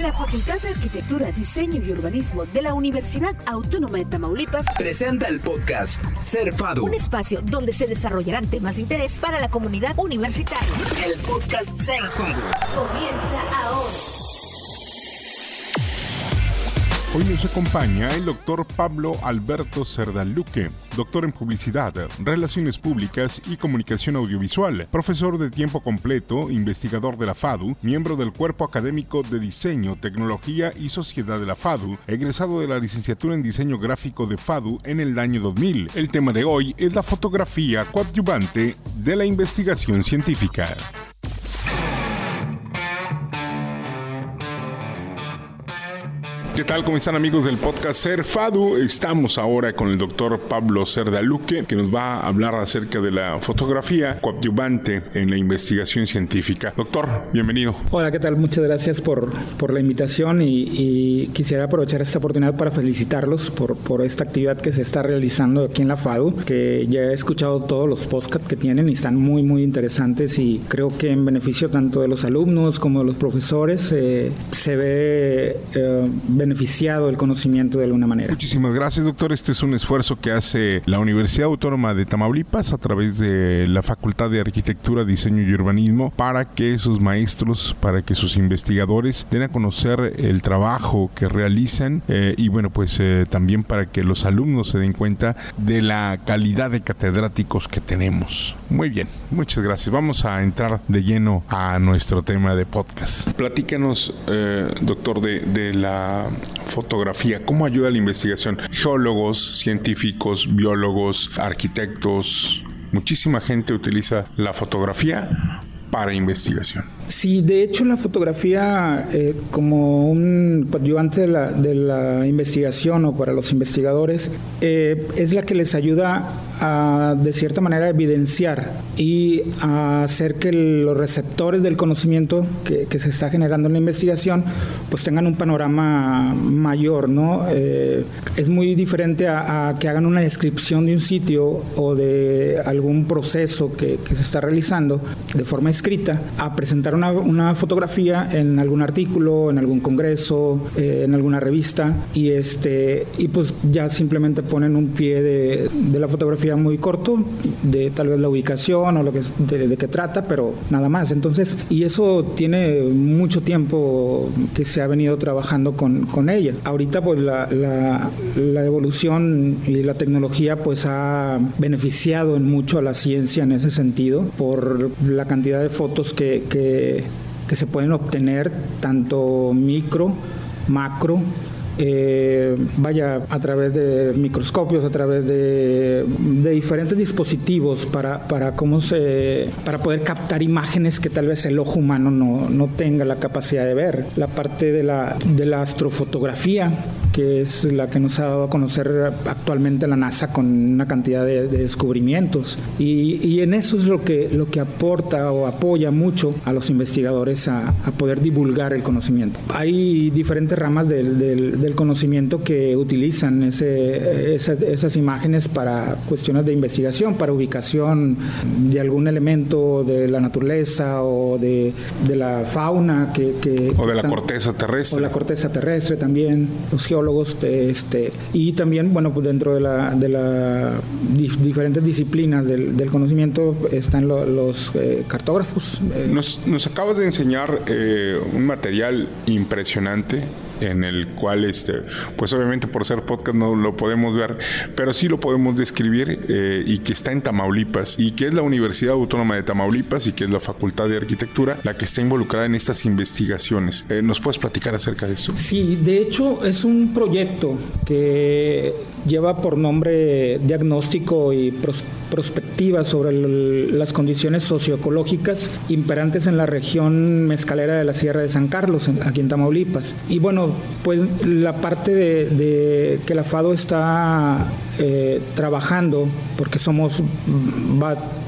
La Facultad de Arquitectura, Diseño y Urbanismo de la Universidad Autónoma de Tamaulipas presenta el podcast Ser FADU. Un espacio donde se desarrollarán temas de interés para la comunidad universitaria. El podcast Ser FADU. Comienza ahora. Hoy nos acompaña el doctor Pablo Alberto Cerdaluque, doctor en Publicidad, Relaciones Públicas y Comunicación Audiovisual, profesor de tiempo completo, investigador de la FADU, miembro del Cuerpo Académico de Diseño, Tecnología y Sociedad de la FADU, egresado de la licenciatura en Diseño Gráfico de FADU en el año 2000. El tema de hoy es la fotografía coadyuvante de la investigación científica. ¿Qué tal? ¿Cómo están amigos del podcast Ser Fadu? Estamos ahora con el doctor Pablo Cerdaluque, que nos va a hablar acerca de la fotografía coadyuvante en la investigación científica. Doctor, bienvenido. Hola, ¿qué tal? Muchas gracias por, por la invitación y, y, quisiera aprovechar esta oportunidad para felicitarlos por, por esta actividad que se está realizando aquí en la FADU, que ya he escuchado todos los podcasts que tienen y están muy, muy interesantes y creo que en beneficio tanto de los alumnos como de los profesores eh, se ve eh, beneficiado el conocimiento de alguna manera. Muchísimas gracias, doctor. Este es un esfuerzo que hace la Universidad Autónoma de Tamaulipas a través de la Facultad de Arquitectura, Diseño y Urbanismo para que sus maestros, para que sus investigadores den a conocer el trabajo que realizan eh, y bueno, pues eh, también para que los alumnos se den cuenta de la calidad de catedráticos que tenemos. Muy bien, muchas gracias. Vamos a entrar de lleno a nuestro tema de podcast. Platícanos, eh, doctor, de, de la fotografía, ¿cómo ayuda a la investigación? Geólogos, científicos, biólogos, arquitectos, muchísima gente utiliza la fotografía para investigación. Sí, de hecho la fotografía eh, como un ayudante de la, de la, investigación o para los investigadores eh, es la que les ayuda a de cierta manera evidenciar y a hacer que los receptores del conocimiento que, se está generando en la investigación pues tengan un panorama mayor, ¿no? Eh, es muy diferente a, a, que hagan una descripción de un sitio o de algún proceso que, que se está realizando de forma escrita a presentar una, una, fotografía en algún artículo, en algún congreso, eh, en alguna revista y este y pues ya simplemente ponen un pie de, de, la fotografía muy corto de tal vez la ubicación o lo que de, de qué trata, pero nada más. Entonces y eso tiene mucho tiempo que se ha venido trabajando con, con ella. Ahorita pues la, la, la evolución y la tecnología pues ha beneficiado en mucho a la ciencia en ese sentido por la cantidad de fotos que, que, que se pueden obtener tanto micro, macro, eh, vaya a través de microscopios, a través de, de diferentes dispositivos para, para, cómo se, para poder captar imágenes que tal vez el ojo humano no, no tenga la capacidad de ver. La parte de la, de la astrofotografía, que es la que nos ha dado a conocer actualmente la NASA con una cantidad de, de descubrimientos. Y, y, en eso es lo que, lo que aporta o apoya mucho a los investigadores a, a poder divulgar el conocimiento. Hay diferentes ramas del, del, del conocimiento que utilizan ese, esa, esas imágenes para cuestiones de investigación, para ubicación de algún elemento de la naturaleza o de, de la fauna que, que o de están, la corteza terrestre o la corteza terrestre también los geólogos este y también bueno pues dentro de la de la diferentes disciplinas del, del conocimiento están lo, los eh, cartógrafos eh. Nos, nos, acabas de enseñar eh, un material impresionante en el cual, este, pues obviamente por ser podcast no lo podemos ver, pero sí lo podemos describir eh, y que está en Tamaulipas y que es la Universidad Autónoma de Tamaulipas y que es la Facultad de Arquitectura la que está involucrada en estas investigaciones. Eh, ¿Nos puedes platicar acerca de eso? Sí, de hecho es un proyecto que lleva por nombre diagnóstico y pros prospectiva sobre las condiciones socioecológicas imperantes en la región mezcalera de la Sierra de San Carlos, aquí en Tamaulipas. Y bueno, pues la parte de, que la FADO está eh, trabajando, porque somos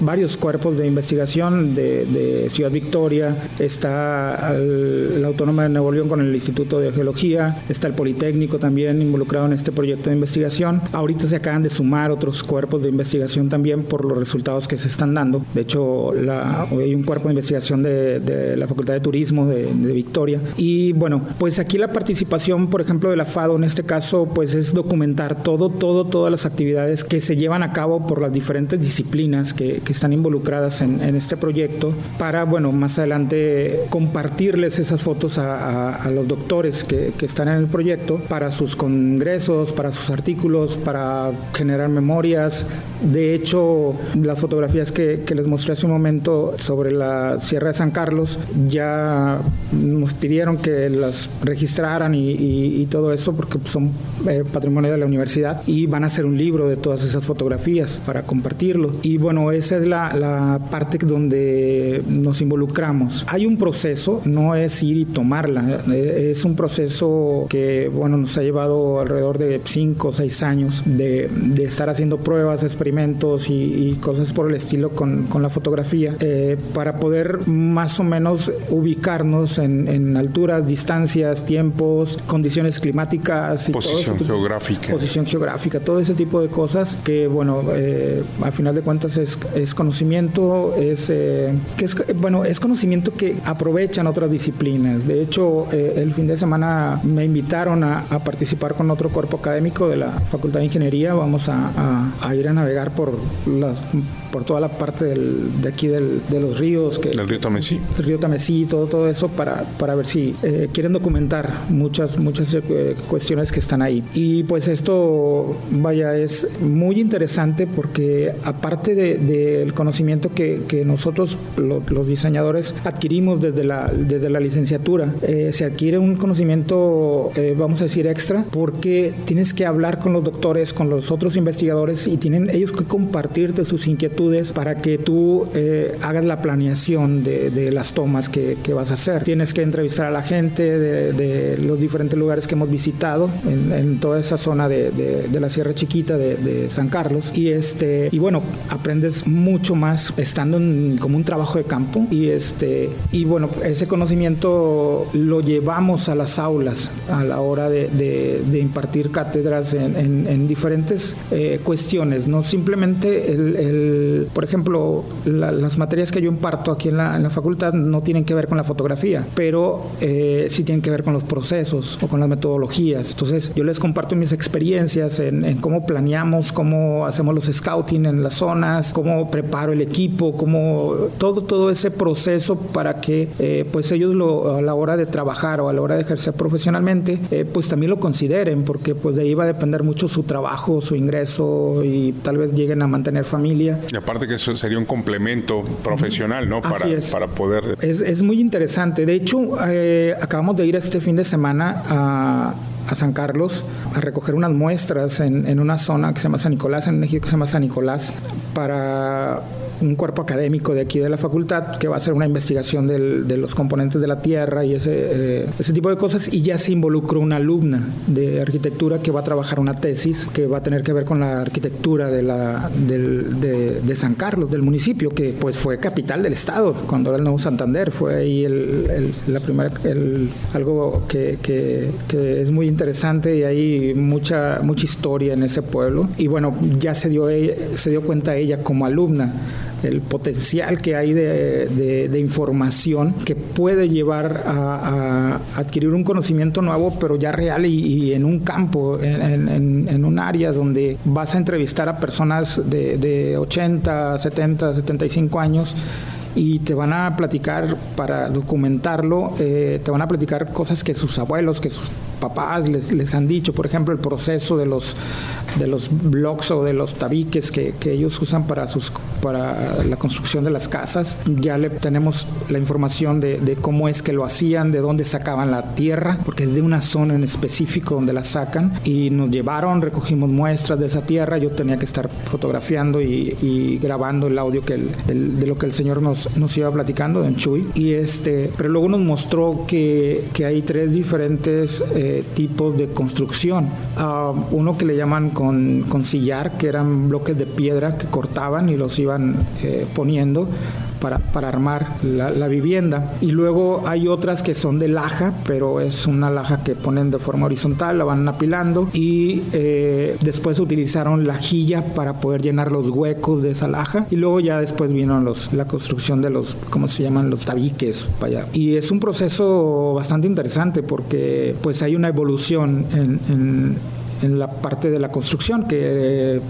varios cuerpos de investigación de, Ciudad Victoria, está la Autónoma de Nuevo León con el Instituto de Geología, está el Politécnico también involucrado en este proyecto de investigación. Ahorita se acaban de sumar otros cuerpos de investigación también por los resultados que se están dando. De hecho, hay un cuerpo de investigación de, la Facultad de Turismo de, de Victoria. Y bueno, pues aquí la participación, por ejemplo, de la FADO en este caso, pues es documentar todo, todo, todas las actividades que se llevan a cabo por las diferentes disciplinas que, que están involucradas en, en, este proyecto para, bueno, más adelante compartirles esas fotos a, a, los doctores que, que, están en el proyecto para sus congresos, para sus artículos, para generar memorias. De hecho, las fotografías que, que les mostré hace un momento sobre la Sierra de San Carlos ya nos pidieron que las registraran y, y, todo eso porque son eh, patrimonio de la universidad y van a hacer un libro de todas esas fotografías para compartirlo. Y bueno, esa es la, la parte donde nos involucramos. Hay un proceso, no es ir y tomarla, eh, es un proceso que, bueno, nos ha llevado alrededor de 5 o 6 años de, de, estar haciendo pruebas, experimentos y, cosas por el estilo con, con la fotografía eh, para poder más o menos ubicarnos en, en alturas, distancias, tiempos, condiciones climáticas y posición geográfica. Posición geográfica, todo tipo de cosas que, bueno, eh, a final de cuentas es, es conocimiento, es, eh, que es, bueno, es conocimiento que aprovechan otras disciplinas. De hecho, eh, el fin de semana me invitaron a, participar con otro cuerpo académico de la Facultad de Ingeniería. Vamos a, ir a navegar por las por toda la parte del, de aquí del, de los ríos. Que, ¿Del río Tamesí? El río Tamesí, todo, todo eso para, para ver si quieren documentar muchas, muchas cuestiones que están ahí. Y pues esto, vaya, es muy interesante porque aparte del de, conocimiento que, que nosotros, los diseñadores, adquirimos desde la, desde la licenciatura, eh, se adquiere un conocimiento, eh, vamos a decir, extra, porque tienes que hablar con los doctores, con los otros investigadores y tienen ellos que compartirte sus inquietudes para que tú eh, hagas la planeación de, de las tomas que, que, vas a hacer. Tienes que entrevistar a la gente de, de los diferentes lugares que hemos visitado en, en toda esa zona de, de la Sierra Chiquita de, San Carlos. Y, este, y bueno, aprendes mucho más estando en, como un trabajo de campo. Y, este, y bueno, ese conocimiento lo llevamos a las aulas a la hora de, impartir cátedras en, en, diferentes eh, cuestiones. No simplemente, el, el por ejemplo, las materias que yo imparto aquí en la, facultad no tienen que ver con la fotografía, pero eh, sí tienen que ver con los procesos o con las metodologías. Entonces, yo les comparto mis experiencias en, cómo planeamos, cómo hacemos los scouting en las zonas, cómo preparo el equipo, cómo todo, todo ese proceso para que eh, pues ellos lo, a la hora de trabajar o a la hora de ejercer profesionalmente, eh, pues también lo consideren, porque pues de ahí va a depender mucho su trabajo, su ingreso y tal vez lleguen a mantener familia. Aparte que eso sería un complemento profesional, ¿no? Para, para poder... Es, es, muy interesante. De hecho, eh, acabamos de ir este fin de semana a a San Carlos a recoger unas muestras en, en, una zona que se llama San Nicolás, en un ejido que se llama San Nicolás, para un cuerpo académico de aquí de la facultad que va a hacer una investigación del, de los componentes de la Tierra y ese, eh, ese tipo de cosas y ya se involucró una alumna de arquitectura que va a trabajar una tesis que va a tener que ver con la arquitectura de, la, de, de, San Carlos, del municipio, que pues fue capital del estado cuando era el Nuevo Santander, fue ahí el, el, la primera, el, algo que, que, que, es muy interesante y hay mucha, mucha historia en ese pueblo. Y bueno, ya se dio, se dio cuenta ella como alumna el potencial que hay de, de, información que puede llevar a, adquirir un conocimiento nuevo, pero ya real y, en un campo, en, en, un área donde vas a entrevistar a personas de, de 80, 70, 75 años y te van a platicar para documentarlo, eh, te van a platicar cosas que sus abuelos, que sus papás les, les, han dicho, por ejemplo, el proceso de los, de los blocks o de los tabiques que, que, ellos usan para, sus, para la construcción de las casas. Ya le tenemos la información de, de, cómo es que lo hacían, de dónde sacaban la tierra, porque es de una zona en específico donde la sacan. Y nos llevaron, recogimos muestras de esa tierra. Yo tenía que estar fotografiando y, grabando el audio que el, de lo que el Señor nos, nos iba platicando, en Chuy. Y este, pero luego nos mostró que, que hay tres diferentes... Eh, tipos de construcción. Ah, uno que le llaman con, con sillar, que eran bloques de piedra que cortaban y los iban eh, poniendo para, para armar la, la, vivienda. Y luego hay otras que son de laja, pero es una laja que ponen de forma horizontal, la van apilando y eh, después utilizaron lajilla para poder llenar los huecos de esa laja y luego ya después vino los, la construcción de los, ¿cómo se llaman? Los tabiques para allá. Y es un proceso bastante interesante porque pues hay una evolución en, en en la parte de la construcción que eh,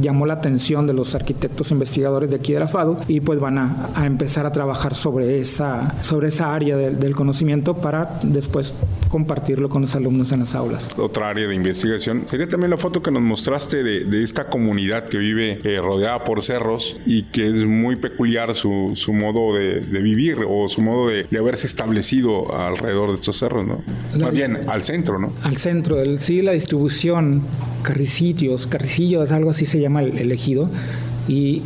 llamó la atención de los arquitectos investigadores de aquí de la FADU y pues van a, a empezar a trabajar sobre esa, sobre esa área del, del conocimiento para después compartirlo con los alumnos en las aulas. Otra área de investigación sería también la foto que nos mostraste de, de esta comunidad que vive eh, rodeada por cerros y que es muy peculiar su, su modo de, de, vivir o su modo de, de, haberse establecido alrededor de estos cerros, ¿no? La Más bien al centro, ¿no? Al centro, el, sí, la distribución carricillos, carricillos, algo así se llama el, el ejido. Y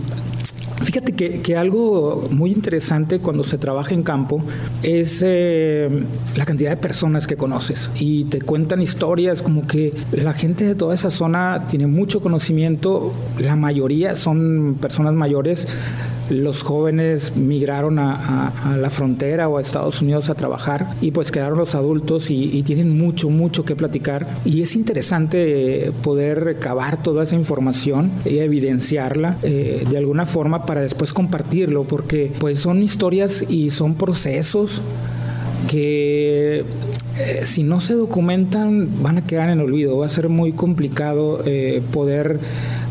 Fíjate que, que, algo muy interesante cuando se trabaja en campo es eh, la cantidad de personas que conoces y te cuentan historias como que la gente de toda esa zona tiene mucho conocimiento, la mayoría son personas mayores, los jóvenes migraron a, la frontera o a Estados Unidos a trabajar y pues quedaron los adultos y, y tienen mucho, mucho que platicar. Y es interesante poder recabar toda esa información y evidenciarla eh, de alguna forma para después compartirlo porque pues son historias y son procesos que eh, si no se documentan van a quedar en olvido, va a ser muy complicado eh, poder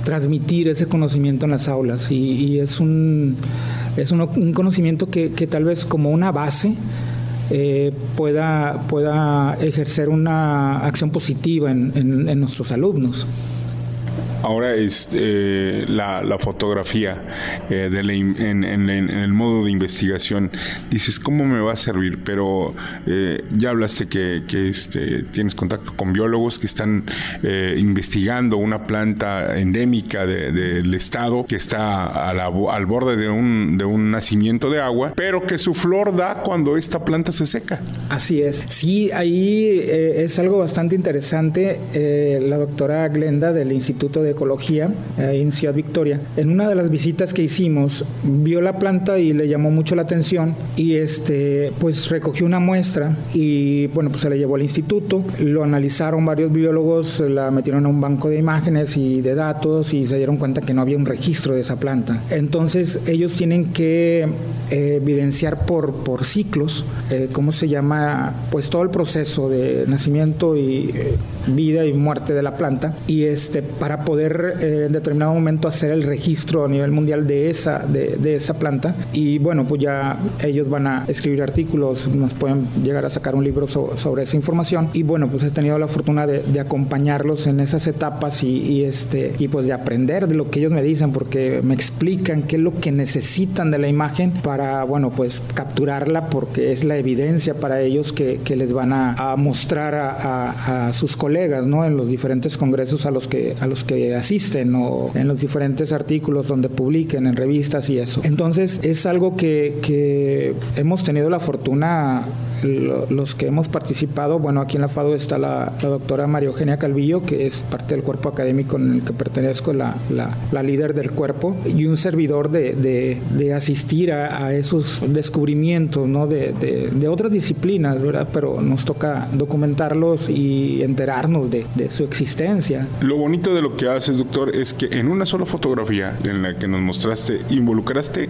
transmitir ese conocimiento en las aulas y, es un, es un, conocimiento que, que, tal vez como una base eh, pueda, pueda ejercer una acción positiva en, en nuestros alumnos. Ahora es eh, la, fotografía eh, de la, en, en, en, el modo de investigación. Dices, ¿cómo me va a servir? Pero eh, ya hablaste que, que este, tienes contacto con biólogos que están eh, investigando una planta endémica del de, estado que está a la, al borde de un, de un nacimiento de agua, pero que su flor da cuando esta planta se seca. Así es. Sí, ahí eh, es algo bastante interesante. Eh, la doctora Glenda del Instituto de Ecología eh, en Ciudad Victoria. En una de las visitas que hicimos, vio la planta y le llamó mucho la atención y este, pues recogió una muestra y bueno, pues se la llevó al instituto, lo analizaron varios biólogos, la metieron a un banco de imágenes y de datos y se dieron cuenta que no había un registro de esa planta. Entonces ellos tienen que eh, evidenciar por, por ciclos, eh, ¿cómo se llama? Pues todo el proceso de nacimiento y eh, vida y muerte de la planta y este, para poder eh, en determinado momento hacer el registro a nivel mundial de esa, de, de, esa planta. Y bueno, pues ya ellos van a escribir artículos, nos pueden llegar a sacar un libro so, sobre esa información. Y bueno, pues he tenido la fortuna de, de acompañarlos en esas etapas y, y, este, y pues de aprender de lo que ellos me dicen, porque me explican qué es lo que necesitan de la imagen para, bueno, pues capturarla, porque es la evidencia para ellos que, que les van a, a mostrar a, a, a, sus colegas, ¿no? En los diferentes congresos a los que, a los que asisten o en los diferentes artículos donde publiquen, en revistas y eso. Entonces es algo que, que hemos tenido la fortuna los que hemos participado, bueno, aquí en la FADO está la, la, doctora María Eugenia Calvillo, que es parte del cuerpo académico en el que pertenezco, la, la, la líder del cuerpo, y un servidor de, de, de asistir a, a, esos descubrimientos, ¿no? De, de, otras disciplinas, ¿verdad? Pero nos toca documentarlos y enterarnos de su existencia. Lo bonito de lo que haces, doctor, es que en una sola fotografía en la que nos mostraste, involucraste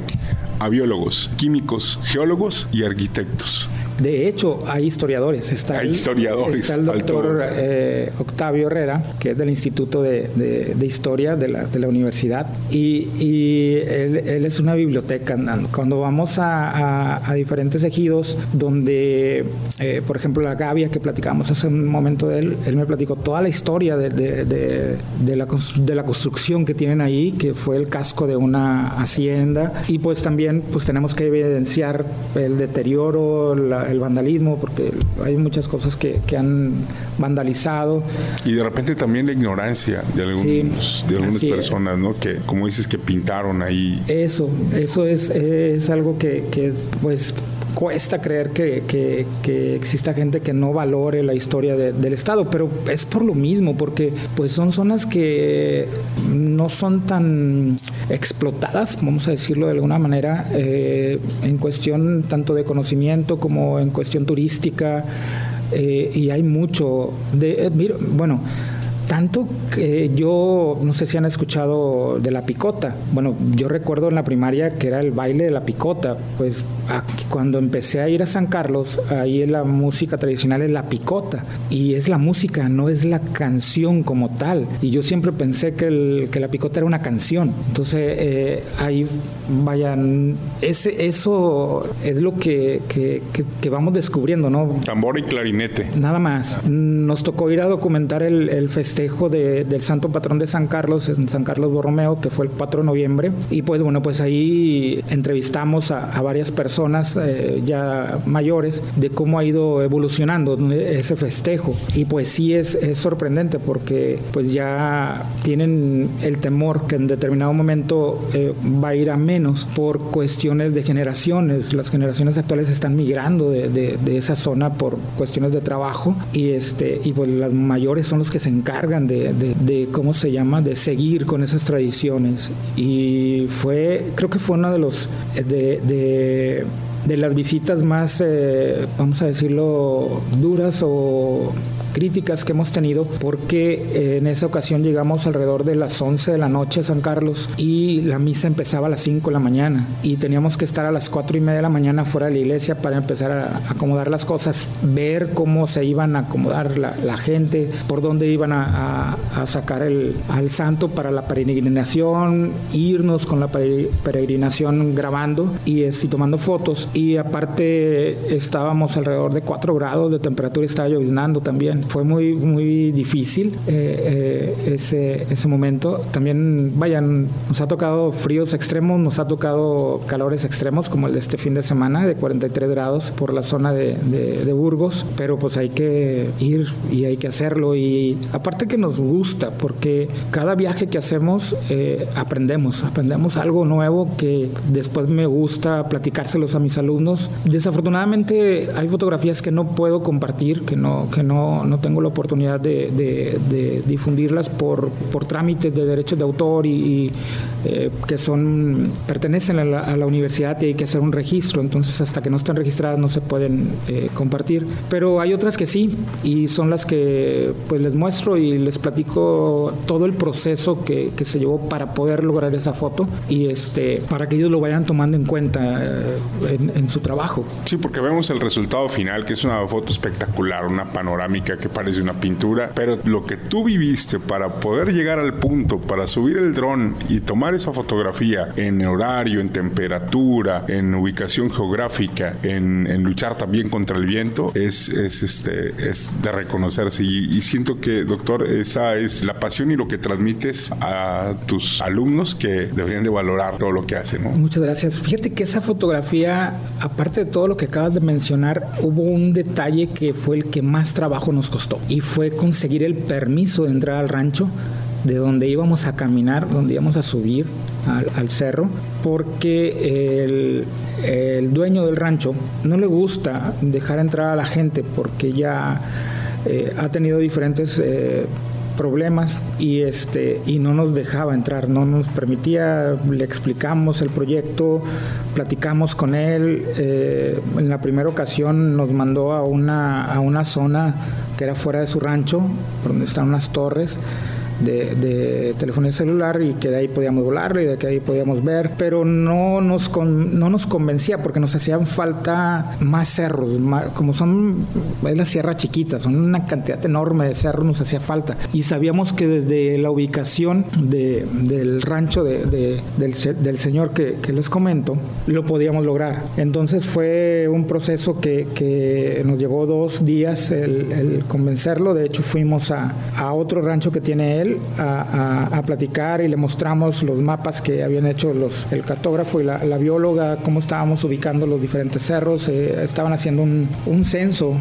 a biólogos, químicos, geólogos y arquitectos. De hecho, hay historiadores. Está hay el, historiadores. Está el doctor eh, Octavio Herrera, que es del Instituto de, de, de Historia de la, de la, Universidad, y, y él, él, es una biblioteca. Cuando vamos a, a, a diferentes ejidos, donde, eh, por ejemplo, la Gavia, que platicamos hace un momento de él, él me platicó toda la historia de, de la, de la construcción que tienen ahí, que fue el casco de una hacienda, y pues también pues tenemos que evidenciar el deterioro, la, el vandalismo, porque hay muchas cosas que, que, han vandalizado. Y de repente también la ignorancia de, algunos, sí, de algunas personas, ¿no? Que, como dices, que pintaron ahí. Eso, eso es, es algo que, que pues cuesta creer que, que, exista gente que no valore la historia del Estado, pero es por lo mismo, porque pues son zonas que no son tan explotadas, vamos a decirlo de alguna manera, eh, en cuestión tanto de conocimiento como en cuestión turística, eh, y hay mucho de, eh, bueno, tanto que yo, no sé si han escuchado de la picota. Bueno, yo recuerdo en la primaria que era el baile de la picota. Pues cuando empecé a ir a San Carlos, ahí la música tradicional es la picota. Y es la música, no es la canción como tal. Y yo siempre pensé que, el, que la picota era una canción. Entonces, eh, ahí vayan, ese, eso es lo que, que, que, vamos descubriendo, ¿no? Tambor y clarinete. Nada más. Nos tocó ir a documentar el, el festival festejo del santo patrón de San Carlos, en San Carlos Borromeo, que fue el 4 de noviembre. Y pues bueno, pues ahí entrevistamos a, varias personas eh, ya mayores de cómo ha ido evolucionando ese festejo. Y pues sí es, es sorprendente porque pues ya tienen el temor que en determinado momento eh, va a ir a menos por cuestiones de generaciones. Las generaciones actuales están migrando de, de, esa zona por cuestiones de trabajo y, este, y pues las mayores son los que se encargan de, ¿cómo se llama?, de seguir con esas tradiciones. Y fue, creo que fue uno de los, de, de las visitas más, eh, vamos a decirlo, duras o críticas que hemos tenido porque eh, en esa ocasión llegamos alrededor de las 11 de la noche a San Carlos y la misa empezaba a las 5 de la mañana y teníamos que estar a las 4 y media de la mañana fuera de la iglesia para empezar a acomodar las cosas, ver cómo se iban a acomodar la, gente, por dónde iban a, sacar el, al santo para la peregrinación, irnos con la peregrinación grabando y, y tomando fotos. Y aparte estábamos alrededor de 4 grados de temperatura, estaba lloviznando también fue muy, muy difícil eh, eh, ese, ese momento. También, vayan, nos ha tocado fríos extremos, nos ha tocado calores extremos, como el de este fin de semana, de 43 grados por la zona de, de, Burgos, pero pues hay que ir y hay que hacerlo. Y aparte que nos gusta, porque cada viaje que hacemos eh, aprendemos, aprendemos algo nuevo que después me gusta platicárselos a mis alumnos. Desafortunadamente hay fotografías que no puedo compartir, que no, que no, no tengo la oportunidad de, difundirlas por, por, trámites de derechos de autor y, eh, que son pertenecen a la, universidad y hay que hacer un registro, entonces hasta que no estén registradas no se pueden eh, compartir. Pero hay otras que sí y son las que pues les muestro y les platico todo el proceso que, se llevó para poder lograr esa foto y este para que ellos lo vayan tomando en cuenta eh, en su trabajo. Sí, porque vemos el resultado final que es una foto espectacular, una panorámica que parece una pintura, pero lo que tú viviste para poder llegar al punto, para subir el dron y tomar esa fotografía en horario, en temperatura, en ubicación geográfica, en, luchar también contra el viento, es, es, este, es de reconocerse. Y, siento que, doctor, esa es la pasión y lo que transmites a tus alumnos que deberían de valorar todo lo que hacen. Muchas gracias. Fíjate que esa fotografía, aparte de todo lo que acabas de mencionar, hubo un detalle que fue el que más trabajo nos costó. Y fue conseguir el permiso de entrar al rancho de donde íbamos a caminar, donde íbamos a subir al, cerro, porque el, dueño del rancho no le gusta dejar entrar a la gente porque ya eh, ha tenido diferentes eh, problemas y este y no nos dejaba entrar, no nos permitía, le explicamos el proyecto, platicamos con él, eh, en la primera ocasión nos mandó a una, a una zona que era fuera de su rancho, donde están unas torres, de, telefonía celular y que de ahí podíamos volar y de que ahí podíamos ver, pero no nos, no nos convencía porque nos hacían falta más cerros, como son, es la sierra chiquita, son una cantidad enorme de cerros, nos hacía falta. Y sabíamos que desde la ubicación de, del rancho de, del, señor que, que, les comento, lo podíamos lograr. Entonces fue un proceso que, que nos llevó dos días el, el convencerlo, de hecho fuimos a, a otro rancho que tiene él, él a, platicar y le mostramos los mapas que habían hecho los, el cartógrafo y la, bióloga, cómo estábamos ubicando los diferentes cerros. Eh, estaban haciendo un, un censo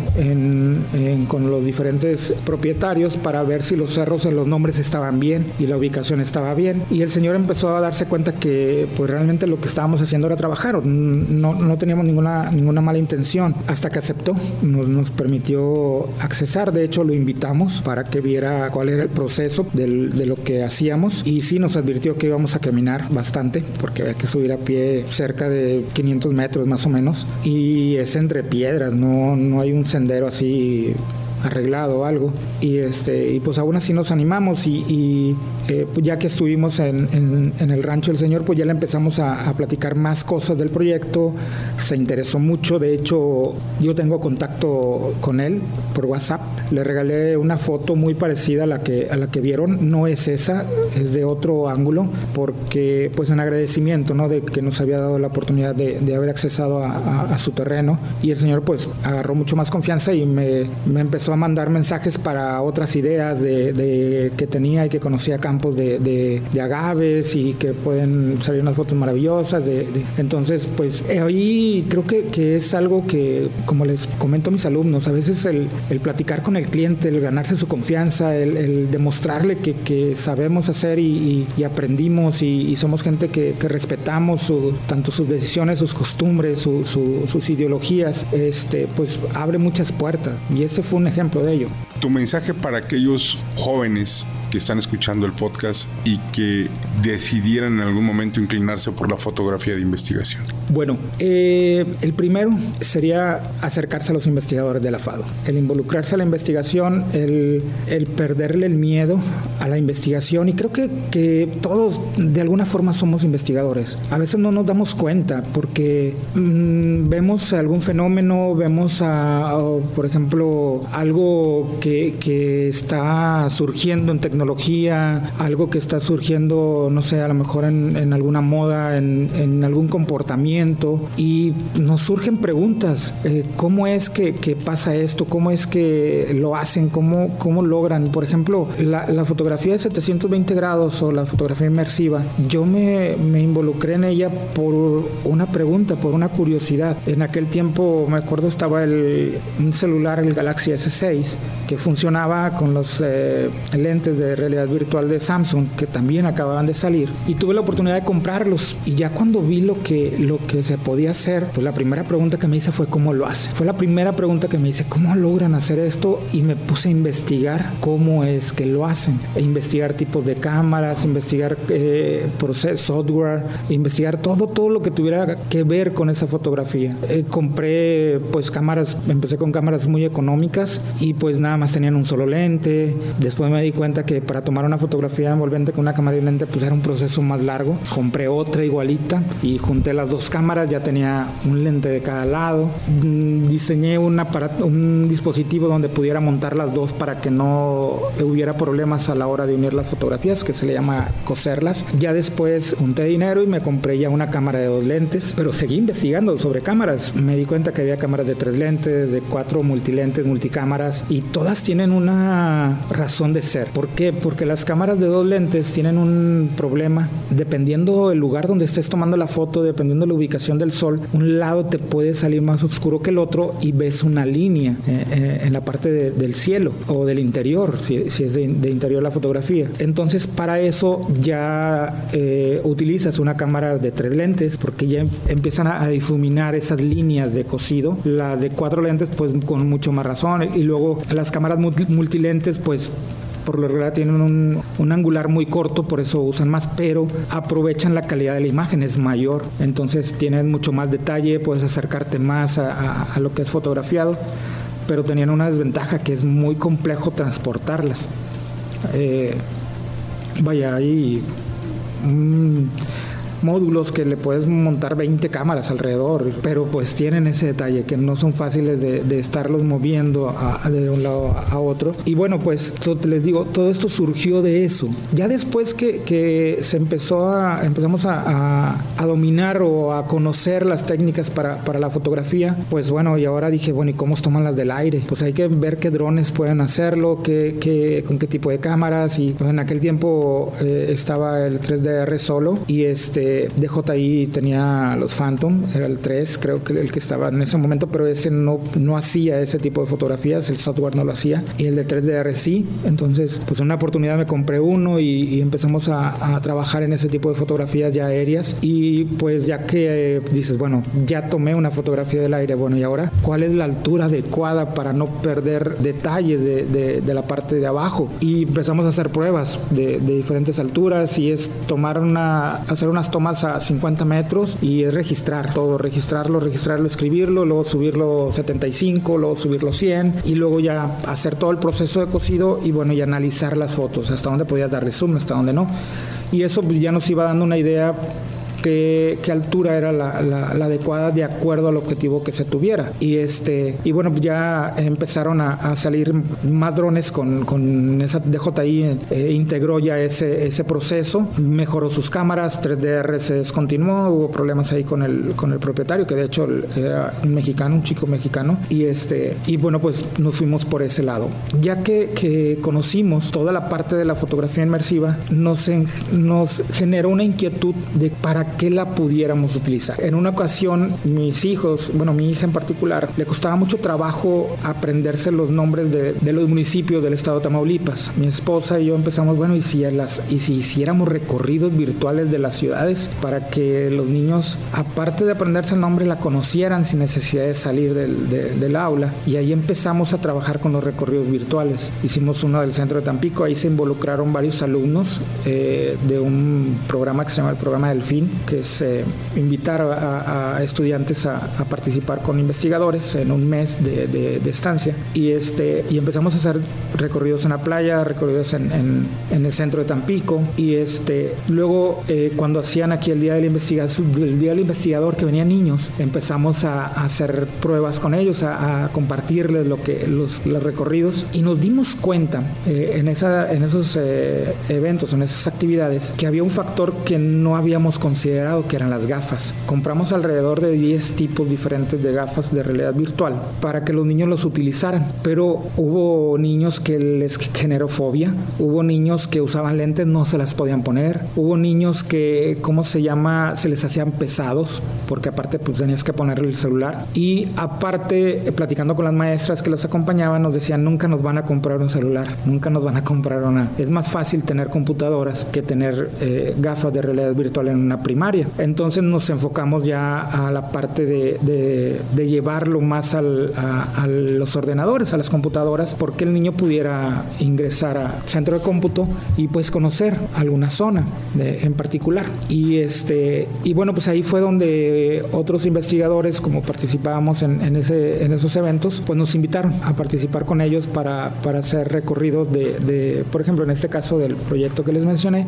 con los diferentes propietarios para ver si los cerros en los nombres estaban bien y la ubicación estaba bien. Y el señor empezó a darse cuenta que pues realmente lo que estábamos haciendo era trabajar, no, no teníamos ninguna, ninguna mala intención, hasta que aceptó, nos, nos permitió accesar, de hecho lo invitamos para que viera cuál era el proceso de lo que hacíamos. Y sí nos advirtió que íbamos a caminar bastante porque había que subir a pie cerca de 500 metros más o menos. Y es entre piedras, no, no hay un sendero así arreglado algo. Y, este, y pues aún así nos animamos y, eh, pues ya que estuvimos en, en, el rancho del Señor, pues ya le empezamos a, platicar más cosas del proyecto, se interesó mucho, de hecho yo tengo contacto con él por WhatsApp, le regalé una foto muy parecida a la que, a la que vieron, no es esa, es de otro ángulo, porque pues en agradecimiento ¿no? de que nos había dado la oportunidad de, de haber accesado a, a, su terreno. Y el Señor pues agarró mucho más confianza y me, me empezó a mandar mensajes para otras ideas de, que tenía y que conocía campos de, agaves y que pueden salir unas fotos maravillosas. entonces, pues ahí creo que, es algo que, como les comento a mis alumnos, a veces el, platicar con el cliente, el ganarse su confianza, el, demostrarle que, sabemos hacer y, aprendimos y, somos gente que, respetamos tanto sus decisiones, sus costumbres, sus ideologías, este, pues abre muchas puertas. Y este fue un ejemplo ejemplo de ello. Tu mensaje para aquellos jóvenes que están escuchando el podcast y que decidieran en algún momento inclinarse por la fotografía de investigación? Bueno, eh, el primero sería acercarse a los investigadores de la FADO, el involucrarse a la investigación, el, el perderle el miedo a la investigación y creo que, que, todos de alguna forma somos investigadores. A veces no nos damos cuenta porque mm, vemos algún fenómeno, vemos, a, por ejemplo, algo que, que está surgiendo en tecnología, algo que está surgiendo, no sé, a lo mejor en, alguna moda, en, algún comportamiento, y nos surgen preguntas, eh, ¿cómo es que, pasa esto? ¿Cómo es que lo hacen? ¿Cómo, cómo logran? Por ejemplo, la, fotografía de 720 grados o la fotografía inmersiva, yo me, me involucré en ella por una pregunta, por una curiosidad. En aquel tiempo, me acuerdo, estaba el, un celular, el Galaxy S6, que funcionaba con los eh, lentes de realidad virtual de Samsung que también acababan de salir y tuve la oportunidad de comprarlos y ya cuando vi lo que, lo que se podía hacer, pues la primera pregunta que me hice fue cómo lo hace. Fue la primera pregunta que me hice, ¿cómo logran hacer esto? Y me puse a investigar cómo es que lo hacen. E investigar tipos de cámaras, investigar eh, software, investigar todo, todo lo que tuviera que ver con esa fotografía. Eh, compré pues cámaras, empecé con cámaras muy económicas y pues nada más tenían un solo lente. Después me di cuenta que para tomar una fotografía envolvente con una cámara y lente pues era un proceso más largo. Compré otra igualita y junté las dos cámaras, ya tenía un lente de cada lado. Mm, diseñé un, aparato, un dispositivo donde pudiera montar las dos para que no hubiera problemas a la hora de unir las fotografías, que se le llama coserlas. Ya después junté dinero y me compré ya una cámara de dos lentes, pero seguí investigando sobre cámaras. Me di cuenta que había cámaras de tres lentes, de cuatro multilentes, multicámaras y todas tienen una razón de ser. ¿Por qué? Porque las cámaras de dos lentes tienen un problema. Dependiendo el lugar donde estés tomando la foto, dependiendo la ubicación del sol, un lado te puede salir más oscuro que el otro y ves una línea eh, eh, en la parte del cielo o del interior, si, es de, interior la fotografía. Entonces, para eso ya eh, utilizas una cámara de tres lentes porque ya empiezan a, difuminar esas líneas de cosido. La de cuatro lentes, pues con mucho más razón. Y luego las cámaras multilentes, pues por lo regular tienen un, angular muy corto, por eso usan más, pero aprovechan la calidad de la imagen, es mayor, entonces tienen mucho más detalle, puedes acercarte más a, lo que es fotografiado, pero tenían una desventaja que es muy complejo transportarlas. Eh, vaya, ahí... módulos que le puedes montar 20 cámaras alrededor, pero pues tienen ese detalle que no son fáciles de, estarlos moviendo de un lado a otro. Y bueno, pues les digo, todo esto surgió de eso. Ya después que, que se empezó a, empezamos a, a, dominar o a conocer las técnicas para, para la fotografía, pues bueno, y ahora dije, bueno, ¿y cómo toman las del aire? Pues hay que ver qué drones pueden hacerlo, qué, qué, con qué tipo de cámaras. Y pues en aquel tiempo eh, estaba el 3DR solo y este DJI tenía los Phantom, era el 3, creo que el que estaba en ese momento, pero ese no, no hacía ese tipo de fotografías, el software no lo hacía. Y el de 3DR sí. Entonces, pues una oportunidad me compré uno y, empezamos a, a, trabajar en ese tipo de fotografías ya aéreas. Y pues ya que eh, dices, bueno, ya tomé una fotografía del aire, bueno, ¿y ahora cuál es la altura adecuada para no perder detalles de, de, la parte de abajo? Y empezamos a hacer pruebas de, de diferentes alturas y es tomar una, hacer unas tomas a 50 metros y es registrar todo, registrarlo, registrarlo, escribirlo, luego subirlo 75, luego subirlo 100 y luego ya hacer todo el proceso de cocido y bueno, y analizar las fotos, hasta dónde podías darle zoom, hasta dónde no. Y eso ya nos iba dando una idea qué, altura era la, adecuada de acuerdo al objetivo que se tuviera. Y, este, y bueno, ya empezaron a, salir más drones con, con esa DJI, eh, integró ya ese, ese proceso, mejoró sus cámaras, 3DR se descontinuó, hubo problemas ahí con el, con el propietario, que de hecho era un mexicano, un chico mexicano, y, este, y bueno, pues nos fuimos por ese lado. Ya que, que conocimos toda la parte de la fotografía inmersiva, nos, nos generó una inquietud de para que la pudiéramos utilizar. En una ocasión, mis hijos, bueno, mi hija en particular, le costaba mucho trabajo aprenderse los nombres de, los municipios del estado de Tamaulipas. Mi esposa y yo empezamos, bueno, y si, las, y si hiciéramos recorridos virtuales de las ciudades para que los niños, aparte de aprenderse el nombre, la conocieran sin necesidad de salir del, del aula. Y ahí empezamos a trabajar con los recorridos virtuales. Hicimos uno del centro de Tampico, ahí se involucraron varios alumnos eh, de un programa que se llama el programa Delfín, que es eh, invitar a, estudiantes a, participar con investigadores en un mes de, estancia. Y, este, y empezamos a hacer recorridos en la playa, recorridos en, el centro de Tampico. Y este, luego eh, cuando hacían aquí el Día del, el día del Investigador que venían niños, empezamos a, hacer pruebas con ellos, a, compartirles lo que, los, los, recorridos. Y nos dimos cuenta eh, en, esa, en esos eventos, en esas actividades, que había un factor que no habíamos considerado que eran las gafas. Compramos alrededor de 10 tipos diferentes de gafas de realidad virtual para que los niños los utilizaran, pero hubo niños que les generó fobia, hubo niños que usaban lentes, no se las podían poner, hubo niños que, ¿cómo se llama? Se les hacían pesados, porque aparte pues tenías que ponerle el celular. Y aparte, platicando con las maestras que los acompañaban, nos decían, nunca nos van a comprar un celular, nunca nos van a comprar una. Es más fácil tener computadoras que tener eh, gafas de realidad virtual en una primaria entonces nos enfocamos ya a la parte de, llevarlo más a, los ordenadores, a las computadoras, porque el niño pudiera ingresar a centro de cómputo y pues conocer alguna zona en particular. Y, este, y bueno, pues ahí fue donde otros investigadores, como participábamos en, ese, en esos eventos, pues nos invitaron a participar con ellos para, para hacer recorridos de, de, por ejemplo, en este caso del proyecto que les mencioné,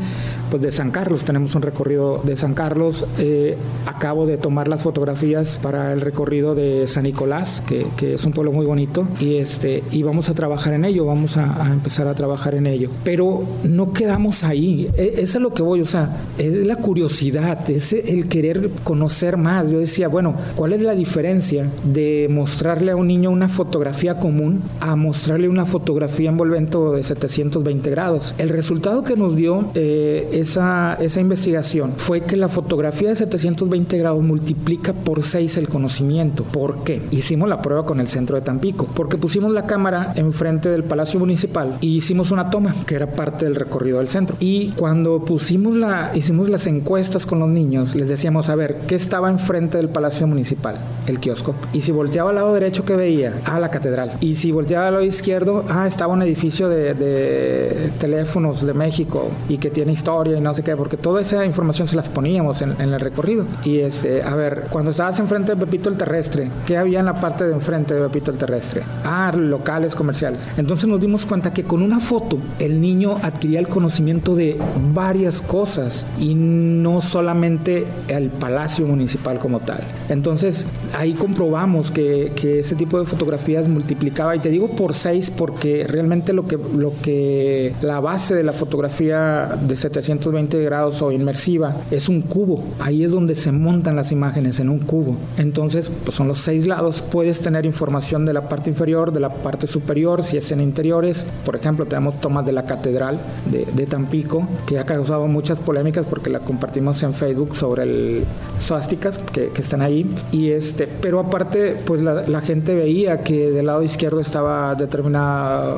pues de San Carlos, tenemos un recorrido de San Carlos eh, acabo de tomar las fotografías para el recorrido de San Nicolás, que, es un pueblo muy bonito, y, este, y vamos a trabajar en ello, vamos a, empezar a trabajar en ello. Pero no quedamos ahí, e, eso es lo que voy, o sea, es la curiosidad, es el querer conocer más. Yo decía, bueno, ¿cuál es la diferencia de mostrarle a un niño una fotografía común a mostrarle una fotografía envolvente de 720 grados? El resultado que nos dio eh, esa, esa investigación fue que la fotografía de 720 grados multiplica por 6 el conocimiento. ¿Por qué? Hicimos la prueba con el centro de Tampico, porque pusimos la cámara enfrente del Palacio Municipal y hicimos una toma, que era parte del recorrido del centro. Y cuando pusimos la, hicimos las encuestas con los niños, les decíamos, a ver, ¿qué estaba enfrente del Palacio Municipal? El kiosco. Y si volteaba al lado derecho, ¿qué veía? Ah, la catedral. Y si volteaba al lado izquierdo, ah, estaba un edificio de, de teléfonos de México y que tiene historia y no sé qué, porque toda esa información se las ponía veníamos en, el recorrido. Y este, a ver, cuando estabas enfrente de Pepito el Terrestre, ¿qué había en la parte de enfrente de Pepito el Terrestre? Ah, locales comerciales. Entonces nos dimos cuenta que con una foto el niño adquiría el conocimiento de varias cosas y no solamente el palacio municipal como tal. Entonces ahí comprobamos que, que ese tipo de fotografías multiplicaba, y te digo por seis porque realmente lo que, lo que la base de la fotografía de 720 grados o inmersiva es un cubo. Ahí es donde se montan las imágenes en un cubo. Entonces, pues son los seis lados. Puedes tener información de la parte inferior, de la parte superior, si es en interiores. Por ejemplo, tenemos tomas de la catedral de, Tampico, que ha causado muchas polémicas porque la compartimos en Facebook sobre el swasticas que, que están ahí. Y este, pero aparte, pues la gente veía que del lado izquierdo estaba determinada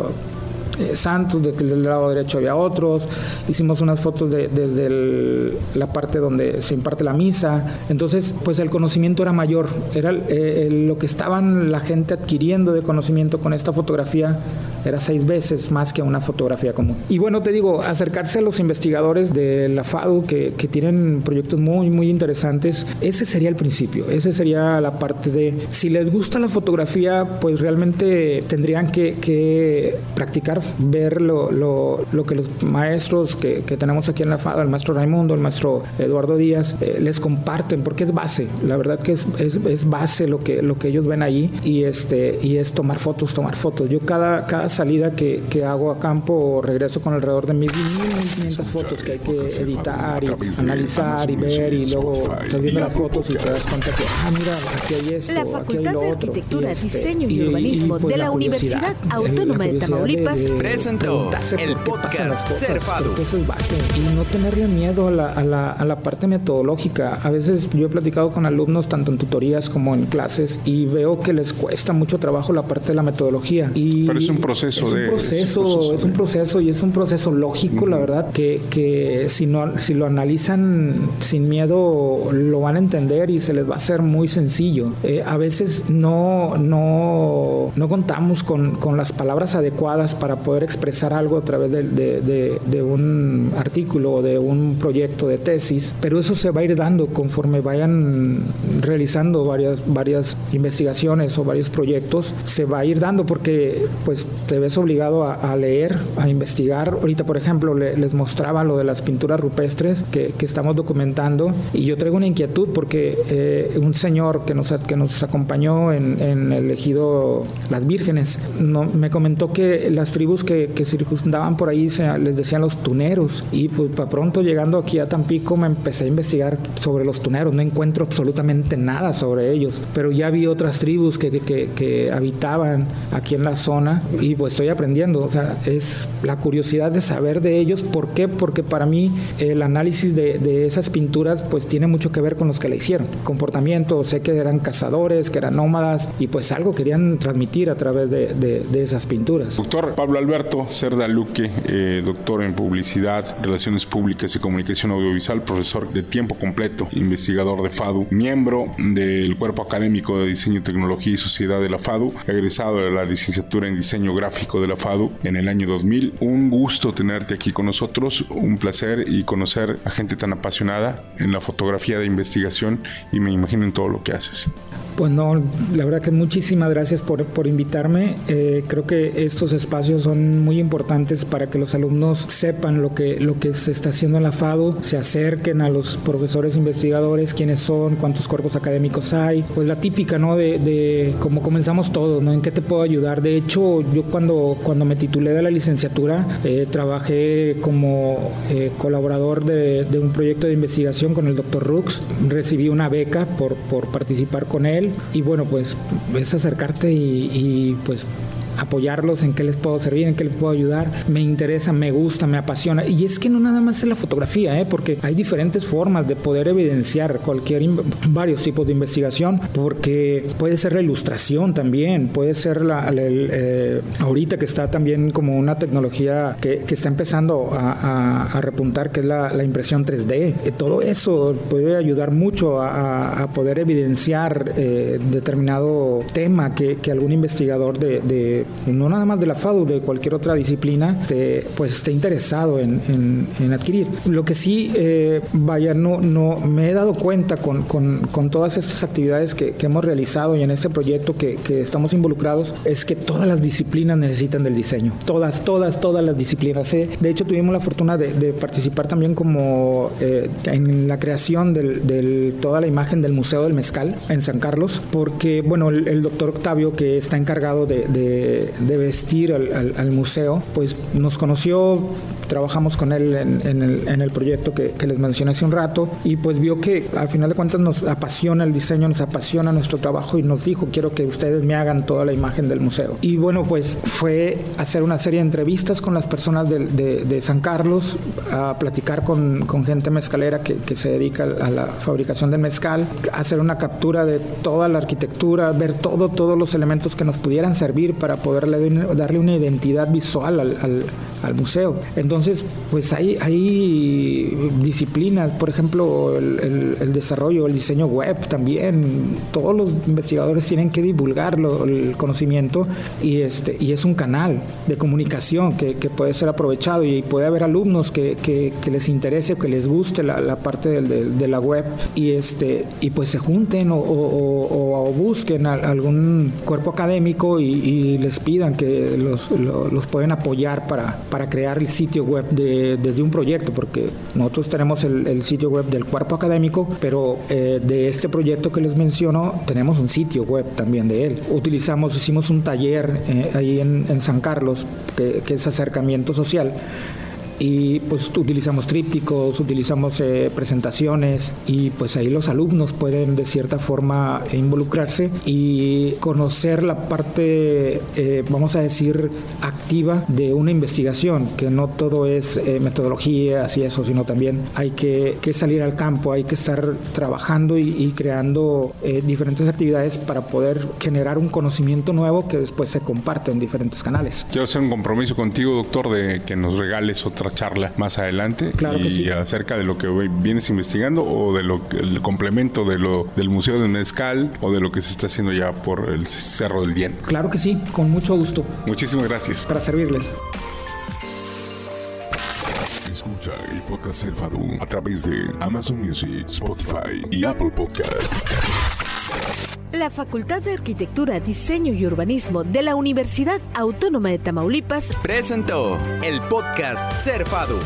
eh, santos, de del lado derecho había otros, hicimos unas fotos de, desde la parte donde se imparte la misa, entonces pues el conocimiento era mayor, era eh, lo que estaban la gente adquiriendo de conocimiento con esta fotografía era seis veces más que una fotografía común. Y bueno, te digo, acercarse a los investigadores de la FADU que, que tienen proyectos muy, muy interesantes, ese sería el principio, ese sería la parte de, si les gusta la fotografía, pues realmente tendrían que, que practicar, ver lo, lo, lo, que los maestros que, que, tenemos aquí en la FADU, el maestro Raimundo, el maestro Eduardo Díaz, eh, les comparten, porque es base, la verdad que es, es, es, base lo que, lo que ellos ven ahí y, este, y es tomar fotos, tomar fotos. Yo cada, cada salida que, que, hago a campo regreso con alrededor de 1.500 fotos que hay que editar y analizar y ver y luego estás viendo las fotos y te das cuenta que, ah, mira, aquí hay esto, la Facultad aquí hay lo de Arquitectura, este, Diseño y, y Urbanismo y, pues, de la, la Universidad Autónoma de Tamaulipas de presentó el podcast Cerfado. Eso es base y no tenerle miedo a la, a, la, a la parte metodológica. A veces yo he platicado con alumnos tanto en tutorías como en clases y veo que les cuesta mucho trabajo la parte de la metodología. Y Pero es un proceso es un de, proceso, es un proceso, es un proceso y es un proceso lógico, uh -huh. la verdad, que, que si, no, si lo analizan sin miedo lo van a entender y se les va a hacer muy sencillo. Eh, a veces no, no, no contamos con, con, las palabras adecuadas para poder expresar algo a través de, de, de, de, un artículo o de un proyecto de tesis, pero eso se va a ir dando conforme vayan realizando varias, varias investigaciones o varios proyectos, se va a ir dando porque pues te ves obligado a, a, leer, a investigar. Ahorita, por ejemplo, le, les mostraba lo de las pinturas rupestres que, que, estamos documentando y yo traigo una inquietud porque eh, un señor que nos, que nos acompañó en, en el ejido Las Vírgenes no, me comentó que las tribus que, que circundaban por ahí se, les decían los tuneros. Y pues para pronto llegando aquí a Tampico me empecé a investigar sobre los tuneros, no encuentro absolutamente nada sobre ellos, pero ya vi otras tribus que, que, que habitaban aquí en la zona y pues estoy aprendiendo, o sea, es la curiosidad de saber de ellos, ¿por qué? Porque para mí el análisis de, de esas pinturas pues tiene mucho que ver con los que la hicieron, comportamiento, sé que eran cazadores, que eran nómadas y pues algo querían transmitir a través de, de, de esas pinturas. Doctor Pablo Alberto Cerda Luque, eh, doctor en publicidad, relaciones públicas y comunicación audiovisual, profesor de tiempo completo, investigador de FADU, miembro del cuerpo académico de diseño, tecnología y sociedad de la FADU, egresado de la licenciatura en diseño gráfico de la FADU en el año 2000. Un gusto tenerte aquí con nosotros, un placer y conocer a gente tan apasionada en la fotografía de investigación y me imagino en todo lo que haces. Pues no, la verdad que muchísimas gracias por, por invitarme. Eh, creo que estos espacios son muy importantes para que los alumnos sepan lo que, lo que se está haciendo en la FADU, se acerquen a los profesores investigadores, quiénes son, cuántos cuerpos académicos hay. Pues la típica, ¿no? De, de cómo comenzamos todos, ¿no? ¿En qué te puedo ayudar? De hecho, yo cuando, cuando me titulé de la licenciatura, eh, trabajé como eh, colaborador de, de, un proyecto de investigación con el doctor Rux. Recibí una beca por, por participar con él y bueno, pues es acercarte y, y pues apoyarlos, en qué les puedo servir, en qué les puedo ayudar. Me interesa, me gusta, me apasiona. Y es que no nada más es la fotografía, ¿eh? porque hay diferentes formas de poder evidenciar cualquier, varios tipos de investigación, porque puede ser la ilustración también, puede ser la, el, el, eh, ahorita que está también como una tecnología que, que está empezando a, a, a, repuntar, que es la, la impresión 3D. Eh, todo eso puede ayudar mucho a, a poder evidenciar determinado tema que, que algún investigador de, de no nada más de la FADU, de cualquier otra disciplina, te, pues esté interesado en, adquirir. Lo que sí, eh, vaya, no, no me he dado cuenta con, con, todas estas actividades que, hemos realizado y en este proyecto que, que, estamos involucrados, es que todas las disciplinas necesitan del diseño. Todas, todas, todas las disciplinas. ¿eh? De hecho, tuvimos la fortuna de, participar también como eh, en la creación de toda la imagen del Museo del Mezcal en San Carlos, porque, bueno, el, doctor Octavio, que está encargado de, vestir al, museo, pues nos conoció, trabajamos con él en, el, proyecto que, les mencioné hace un rato y pues vio que al final de cuentas nos apasiona el diseño, nos apasiona nuestro trabajo y nos dijo, quiero que ustedes me hagan toda la imagen del museo. Y bueno, pues fue hacer una serie de entrevistas con las personas de, San Carlos, a platicar con, gente mezcalera que, que se dedica a la fabricación del mezcal, hacer una captura de toda la arquitectura, ver todo, todos los elementos que nos pudieran servir para poderle darle una identidad visual al, al, museo. Entonces, pues hay, hay disciplinas, por ejemplo, el, el, desarrollo, el diseño web también. Todos los investigadores tienen que divulgar el conocimiento y, este, y es un canal de comunicación que, que puede ser aprovechado y puede haber alumnos que, que, les interese o que les guste la, parte del, de la web y, este, y pues se junten o, busquen algún cuerpo académico y, les pidan que los, los, pueden apoyar para, para crear el sitio web de, desde un proyecto, porque nosotros tenemos el, sitio web del cuerpo académico, pero eh, de este proyecto que les menciono tenemos un sitio web también de él. Utilizamos, hicimos un taller eh, ahí en, en, San Carlos, que, que es acercamiento social y pues utilizamos trípticos, utilizamos eh, presentaciones y pues ahí los alumnos pueden de cierta forma involucrarse y conocer la parte, eh, vamos a decir, activa de una investigación, que no todo es eh, metodologías y eso, sino también hay que, salir al campo, hay que estar trabajando y, creando diferentes actividades para poder generar un conocimiento nuevo que después se comparte en diferentes canales. Quiero hacer un compromiso contigo, doctor, de que nos regales otra charla más adelante y acerca de lo que vienes investigando o de lo el complemento de lo del Museo de Mezcal o de lo que se está haciendo ya por el Cerro del Dien. Claro que sí, con mucho gusto. Muchísimas gracias. Para servirles. Escucha el podcast Cerfadum a través de Amazon Music, Spotify y Apple Podcasts. La Facultad de Arquitectura, Diseño y Urbanismo de la Universidad Autónoma de Tamaulipas presentó el podcast Cerfado.